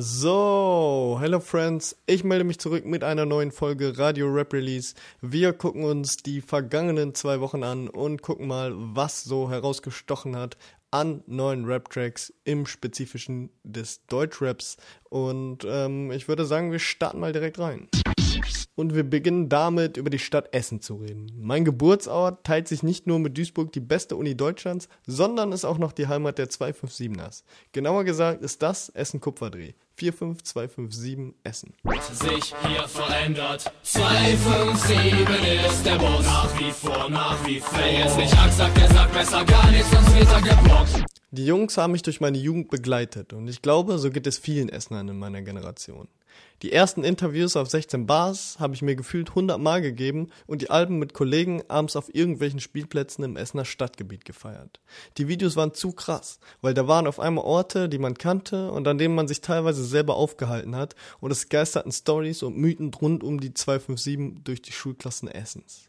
So, hello friends, ich melde mich zurück mit einer neuen Folge Radio Rap Release. Wir gucken uns die vergangenen zwei Wochen an und gucken mal, was so herausgestochen hat an neuen Rap-Tracks im Spezifischen des Deutschraps. Und ähm, ich würde sagen, wir starten mal direkt rein. Und wir beginnen damit, über die Stadt Essen zu reden. Mein Geburtsort teilt sich nicht nur mit Duisburg die beste Uni Deutschlands, sondern ist auch noch die Heimat der 257ers. Genauer gesagt ist das Essen Kupferdreh. 45257 Essen. Sich hier verändert. 257 ist der Boss. Nach wie vor, nach wie vor. Wer jetzt nicht Angst sagt, der sagt besser gar nichts, sonst wird er geblockt. Die Jungs haben mich durch meine Jugend begleitet und ich glaube, so geht es vielen Essenern in meiner Generation. Die ersten Interviews auf 16 Bars habe ich mir gefühlt 100 Mal gegeben und die Alben mit Kollegen abends auf irgendwelchen Spielplätzen im Essener Stadtgebiet gefeiert. Die Videos waren zu krass, weil da waren auf einmal Orte, die man kannte und an denen man sich teilweise selber aufgehalten hat und es geisterten Stories und Mythen rund um die 257 durch die Schulklassen Essens.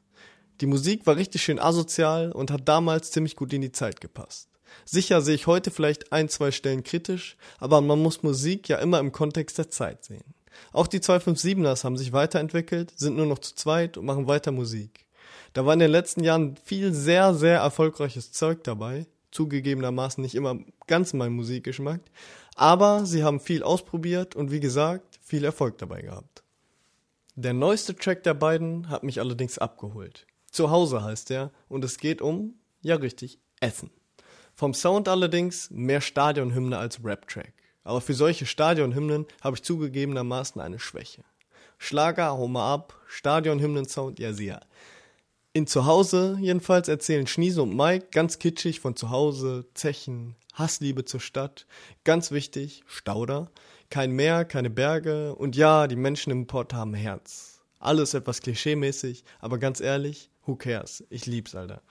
Die Musik war richtig schön asozial und hat damals ziemlich gut in die Zeit gepasst. Sicher sehe ich heute vielleicht ein, zwei Stellen kritisch, aber man muss Musik ja immer im Kontext der Zeit sehen. Auch die 257ers haben sich weiterentwickelt, sind nur noch zu zweit und machen weiter Musik. Da war in den letzten Jahren viel sehr, sehr erfolgreiches Zeug dabei. Zugegebenermaßen nicht immer ganz mein Musikgeschmack. Aber sie haben viel ausprobiert und wie gesagt, viel Erfolg dabei gehabt. Der neueste Track der beiden hat mich allerdings abgeholt. Zuhause heißt er und es geht um, ja richtig, Essen. Vom Sound allerdings mehr Stadionhymne als Rap-Track. Aber für solche Stadionhymnen habe ich zugegebenermaßen eine Schwäche. Schlager, hau mal ab, Stadionhymnen-Sound, ja sehr. In Zuhause jedenfalls erzählen Schniese und Mike ganz kitschig von Zuhause, Zechen, Hassliebe zur Stadt. Ganz wichtig, Stauder. Kein Meer, keine Berge und ja, die Menschen im Port haben Herz. Alles etwas klischeemäßig, aber ganz ehrlich, who cares? Ich lieb's, Alter.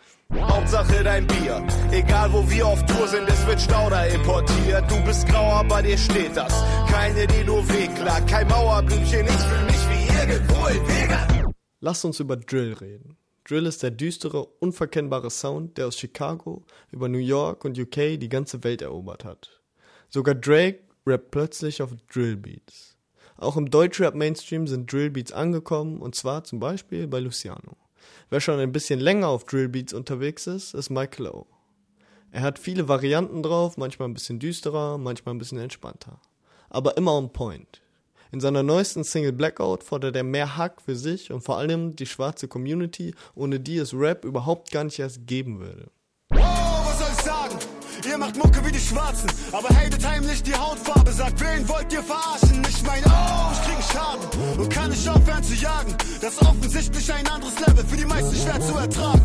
Hauptsache dein Bier. Egal wo wir auf Tour sind, es wird Stauder importiert. Du bist grau, aber dir steht das. Keine, die nur wehklagt. Kein Mauerblümchen, ich fühl mich wie irgendwo in Vega. Lass uns über Drill reden. Drill ist der düstere, unverkennbare Sound, der aus Chicago über New York und UK die ganze Welt erobert hat. Sogar Drake rappt plötzlich auf Drillbeats. Auch im Deutschrap-Mainstream sind Drillbeats angekommen und zwar zum Beispiel bei Luciano. Wer schon ein bisschen länger auf Drillbeats unterwegs ist, ist Mike Lowe. Er hat viele Varianten drauf, manchmal ein bisschen düsterer, manchmal ein bisschen entspannter. Aber immer on point. In seiner neuesten Single Blackout fordert er mehr Hack für sich und vor allem die schwarze Community, ohne die es Rap überhaupt gar nicht erst geben würde. Oh, was soll ich sagen? Ihr macht Mucke wie die Schwarzen, aber hatet heimlich die Hautfarbe. Sagt, wen wollt ihr verarschen? Ich mein, oh, zu jagen. Das ist offensichtlich ein anderes Level, für die meisten schwer zu ertragen.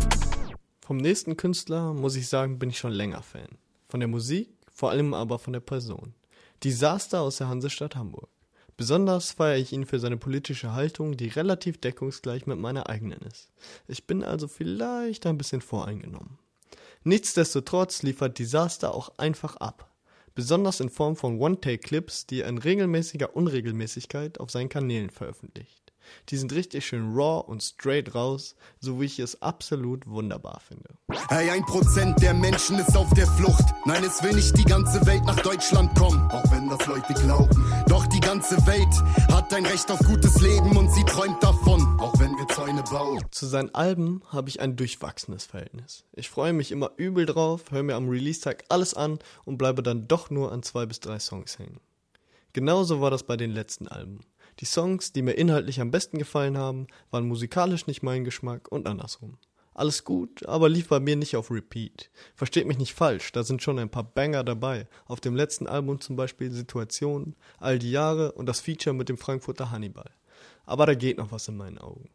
Vom nächsten Künstler, muss ich sagen, bin ich schon länger Fan. Von der Musik, vor allem aber von der Person. Disaster aus der Hansestadt Hamburg. Besonders feiere ich ihn für seine politische Haltung, die relativ deckungsgleich mit meiner eigenen ist. Ich bin also vielleicht ein bisschen voreingenommen. Nichtsdestotrotz liefert Disaster auch einfach ab. Besonders in Form von One-Take-Clips, die er in regelmäßiger Unregelmäßigkeit auf seinen Kanälen veröffentlicht. Die sind richtig schön raw und straight raus, so wie ich es absolut wunderbar finde. Hey, ein Prozent der Menschen ist auf der Flucht. Nein, es will nicht die ganze Welt nach Deutschland kommen, auch wenn das Leute glauben. Doch die ganze Welt hat ein Recht auf gutes Leben und sie träumt davon, auch wenn wir Zäune bauen. Zu seinen Alben habe ich ein durchwachsenes Verhältnis. Ich freue mich immer übel drauf, höre mir am Release-Tag alles an und bleibe dann doch nur an zwei bis drei Songs hängen. Genauso war das bei den letzten Alben. Die Songs, die mir inhaltlich am besten gefallen haben, waren musikalisch nicht mein Geschmack und andersrum. Alles gut, aber lief bei mir nicht auf Repeat. Versteht mich nicht falsch, da sind schon ein paar Banger dabei. Auf dem letzten Album zum Beispiel Situationen, All die Jahre und das Feature mit dem Frankfurter Hannibal. Aber da geht noch was in meinen Augen.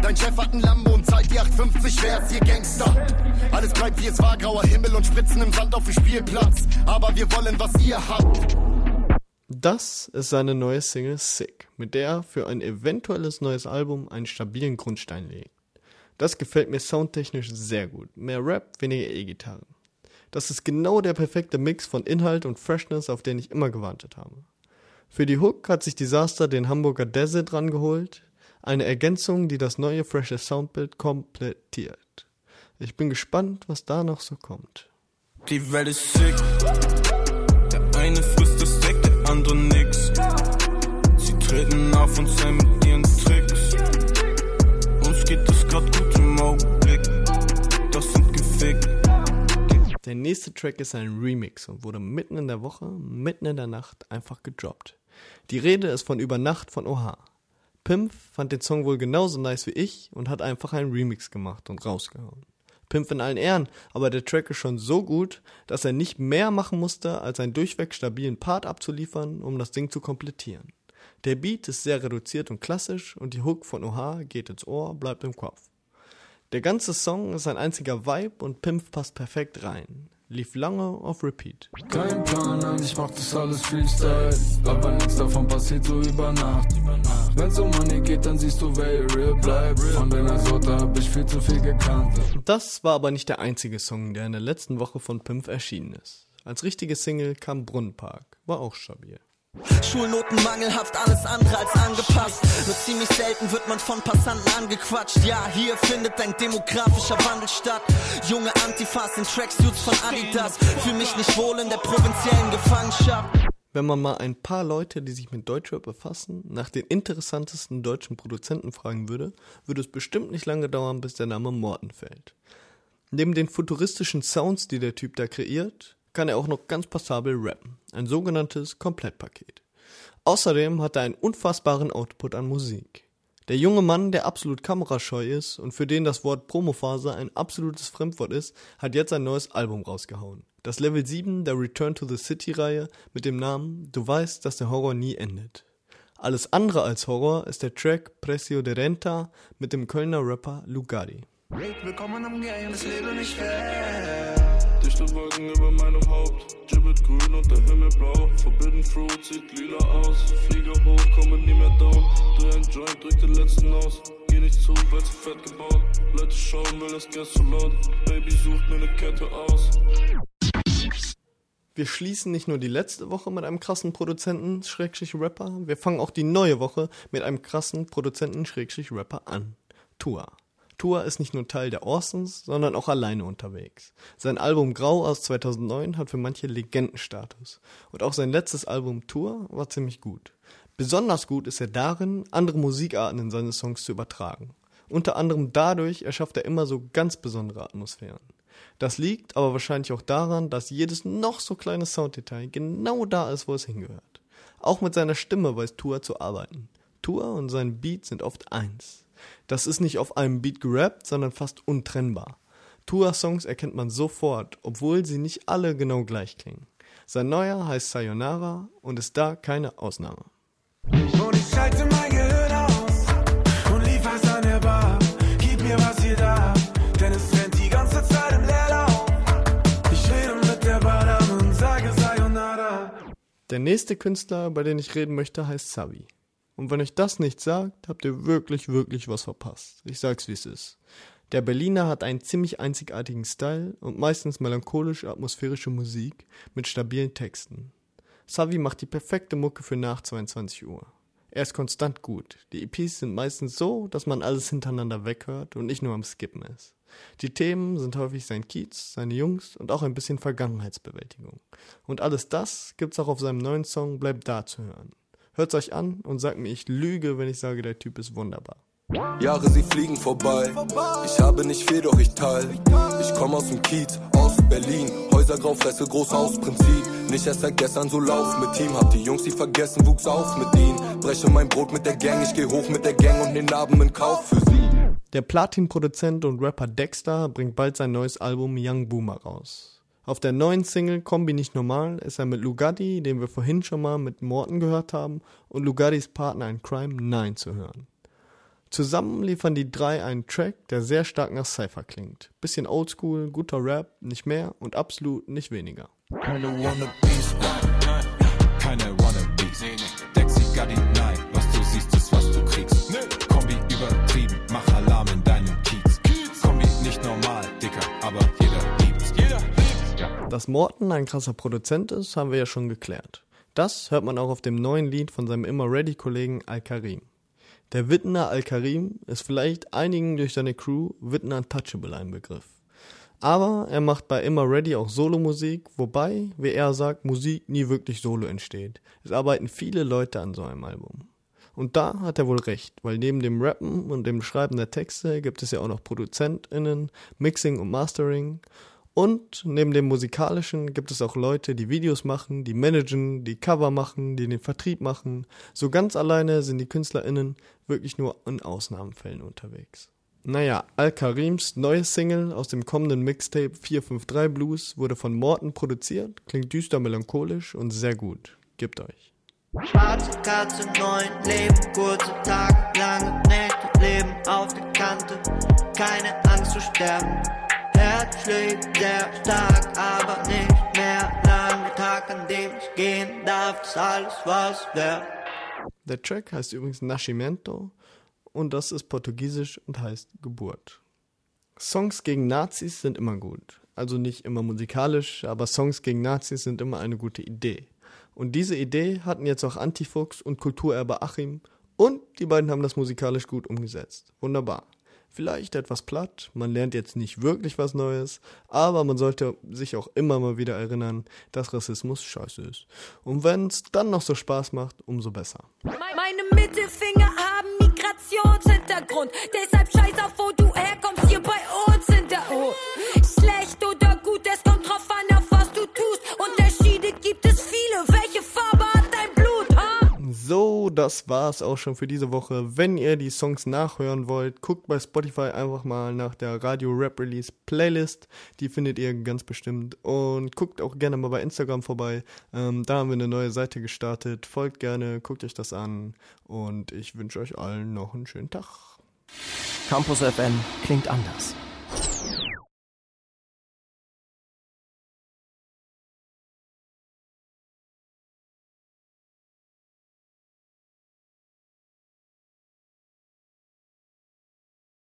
Dein Chef hat ein Lambo und zahlt die 850, wer ist hier Gangster? Alles bleibt wie es war, grauer Himmel und Spritzen im Sand auf dem Spielplatz. Aber wir wollen, was ihr habt. Das ist seine neue Single Sick, mit der er für ein eventuelles neues Album einen stabilen Grundstein legt. Das gefällt mir soundtechnisch sehr gut. Mehr Rap, weniger E-Gitarren. Das ist genau der perfekte Mix von Inhalt und Freshness, auf den ich immer gewartet habe. Für die Hook hat sich Disaster den Hamburger Desert rangeholt, eine Ergänzung, die das neue frische Soundbild komplettiert. Ich bin gespannt, was da noch so kommt. Die Welt ist sick. Der eine frisst das Steak, der andere nix. und sein mit ihren Tricks. Uns geht es grad gut im Augenblick. Das sind gefickt. Der nächste Track ist ein Remix und wurde mitten in der Woche, mitten in der Nacht einfach gedroppt. Die Rede ist von Über Nacht von Oha. Pimp fand den Song wohl genauso nice wie ich und hat einfach einen Remix gemacht und rausgehauen. Pimp in allen Ehren, aber der Track ist schon so gut, dass er nicht mehr machen musste, als einen durchweg stabilen Part abzuliefern, um das Ding zu komplettieren. Der Beat ist sehr reduziert und klassisch und die Hook von Oha geht ins Ohr, bleibt im Kopf. Der ganze Song ist ein einziger Vibe und Pimp passt perfekt rein. Lief lange auf Repeat. Kein Plan, nein, ich mach das alles Freestyle. Aber nichts davon passiert so über Nacht. Wenn's um Money geht, dann siehst du, wer real bleibt. Von deiner Sorte hab ich viel zu viel gekannt. Das war aber nicht der einzige Song, der in der letzten Woche von Pimp erschienen ist. Als richtige Single kam Brunnenpark, war auch stabil. Schulnoten mangelhaft, alles andere als angepasst. Nur ziemlich selten wird man von Passanten angequatscht. Ja, hier findet ein demografischer Wandel statt. Junge Antifas in Tracksuits von Adidas. Fühl mich nicht wohl in der provinziellen Gefangenschaft. Wenn man mal ein paar Leute, die sich mit Deutschrap befassen, nach den interessantesten deutschen Produzenten fragen würde, würde es bestimmt nicht lange dauern, bis der Name Morten fällt. Neben den futuristischen Sounds, die der Typ da kreiert, kann er auch noch ganz passabel rappen. Ein sogenanntes Komplettpaket. Außerdem hat er einen unfassbaren Output an Musik. Der junge Mann, der absolut kamerascheu ist und für den das Wort Promophase ein absolutes Fremdwort ist, hat jetzt ein neues Album rausgehauen. Das Level 7 der Return to the City Reihe mit dem Namen Du weißt, dass der Horror nie endet. Alles andere als Horror ist der Track Precio de Renta mit dem Kölner Rapper Lugari. Willkommen im Game, das Leben nicht fair. Dichte Wolken über meinem Haupt. Gibbet grün und der Himmel blau. Forbidden Fruit sieht lila aus. Fliege hoch, komme nie mehr down. Dreh ein Joint, drück den letzten aus. Geh nicht zu, weil zu fett gebaut. Leute schauen, will das Gas zu laut. Baby sucht mir ne Kette aus. Wir schließen nicht nur die letzte Woche mit einem krassen Produzenten, Schrägstrich Rapper, wir fangen auch die neue Woche mit einem krassen Produzenten, Schrägstrich Rapper an. Tua. Tua ist nicht nur Teil der Orsons, sondern auch alleine unterwegs. Sein Album Grau aus 2009 hat für manche Legendenstatus. Und auch sein letztes Album Tour war ziemlich gut. Besonders gut ist er darin, andere Musikarten in seine Songs zu übertragen. Unter anderem dadurch erschafft er immer so ganz besondere Atmosphären. Das liegt aber wahrscheinlich auch daran, dass jedes noch so kleine Sounddetail genau da ist, wo es hingehört. Auch mit seiner Stimme weiß Tua zu arbeiten. Tua und sein Beat sind oft eins. Das ist nicht auf einem Beat gerappt, sondern fast untrennbar. Tua-Songs erkennt man sofort, obwohl sie nicht alle genau gleich klingen. Sein neuer heißt Sayonara und ist da keine Ausnahme. Und ich schalte mein Gehirn aus und lief es an der Bar. Gib mir was ihr da, denn es rennt die ganze Zeit im Leerlauf. Ich rede mit der Badame und sage Sayonara. Der nächste Künstler, über den ich reden möchte, heißt Savi. Und wenn euch das nicht sagt, habt ihr wirklich, wirklich was verpasst. Ich sag's wie es ist. Der Berliner hat einen ziemlich einzigartigen Style und meistens melancholisch atmosphärische Musik mit stabilen Texten. Savi macht die perfekte Mucke für nach 22 Uhr. Er ist konstant gut. Die EPs sind meistens so, dass man alles hintereinander weghört und nicht nur am Skippen ist. Die Themen sind häufig sein Kiez, seine Jungs und auch ein bisschen Vergangenheitsbewältigung. Und alles das gibt's auch auf seinem neuen Song Bleib da zu hören. Hört's euch an und sagt mir, ich lüge, wenn ich sage, der Typ ist wunderbar. Jahre, sie fliegen vorbei. Ich habe nicht viel, doch ich teil. Ich komme aus dem Kiez, aus Berlin. Häuser grau, Fresse, Großhausprinzip. Nicht erst seit gestern so lauf mit Team. Hab die Jungs, die vergessen, wuchs auf mit ihnen. Breche mein Brot mit der Gang, ich geh hoch mit der Gang und den Abend in Kauf für sie. Der Platin-Produzent und Rapper Dexter bringt bald sein neues Album Young Boomer raus. Auf der neuen Single Kombi nicht normal ist er mit Lugatti, den wir vorhin schon mal mit Morten gehört haben, und Lugattis Partner in Crime 9 zu hören. Zusammen liefern die drei einen Track, der sehr stark nach Cypher klingt. Bisschen oldschool, guter Rap, nicht mehr und absolut nicht weniger. Keine Wannabes, nein, keine Wannabes. Dexy Gatti, nein, was du siehst, ist was du kriegst. Kombi übertrieben, mach Alarm in deinem Kiez. Kombi nicht normal, Dicker, aber liebt's. Dass Morten ein krasser Produzent ist, haben wir ja schon geklärt. Das hört man auch auf dem neuen Lied von seinem immer ready Kollegen Al-Karim. Der Wittner Al-Karim ist vielleicht einigen durch seine Crew Wittner Untouchable ein Begriff. Aber er macht bei Immer Ready auch Solomusik, wobei, wie er sagt, Musik nie wirklich solo entsteht. Es arbeiten viele Leute an so einem Album. Und da hat er wohl recht, weil neben dem Rappen und dem Schreiben der Texte gibt es ja auch noch ProduzentInnen, Mixing und Mastering. Und neben dem musikalischen gibt es auch Leute, die Videos machen, die managen, die Cover machen, die den Vertrieb machen. So ganz alleine sind die KünstlerInnen wirklich nur in Ausnahmefällen unterwegs. Naja, Al-Karims neues Single aus dem kommenden Mixtape 453 Blues wurde von Morten produziert, klingt düster melancholisch und sehr gut. Gebt euch. Schwarze Katze, neun Leben, kurze Tage, lange Nächte, Leben auf der Kante, keine Angst zu sterben. Herz schlägt sehr stark, aber nicht mehr lang. Tag, an dem ich gehen darf, ist alles was wert. Der Track heißt übrigens Nascimento und das ist portugiesisch und heißt Geburt. Songs gegen Nazis sind immer gut. Also nicht immer musikalisch, aber Songs gegen Nazis sind immer eine gute Idee. Und diese Idee hatten jetzt auch Antifuchs und Kulturerbe Achim und die beiden haben das musikalisch gut umgesetzt. Wunderbar. Vielleicht etwas platt, man lernt jetzt nicht wirklich was Neues, aber man sollte sich auch immer mal wieder erinnern, dass Rassismus scheiße ist. Und wenn es dann noch so Spaß macht, umso besser. Meine Mittelfinger haben Migrationshintergrund, deshalb scheiß auf, wo das war's auch schon für diese Woche. Wenn ihr die Songs nachhören wollt, guckt bei Spotify einfach mal nach der Radio Rap Release Playlist. Die findet ihr ganz bestimmt. Und guckt auch gerne mal bei Instagram vorbei. Ähm, da haben wir eine neue Seite gestartet. Folgt gerne, guckt euch das an. Und ich wünsche euch allen noch einen schönen Tag. Campus FM klingt anders.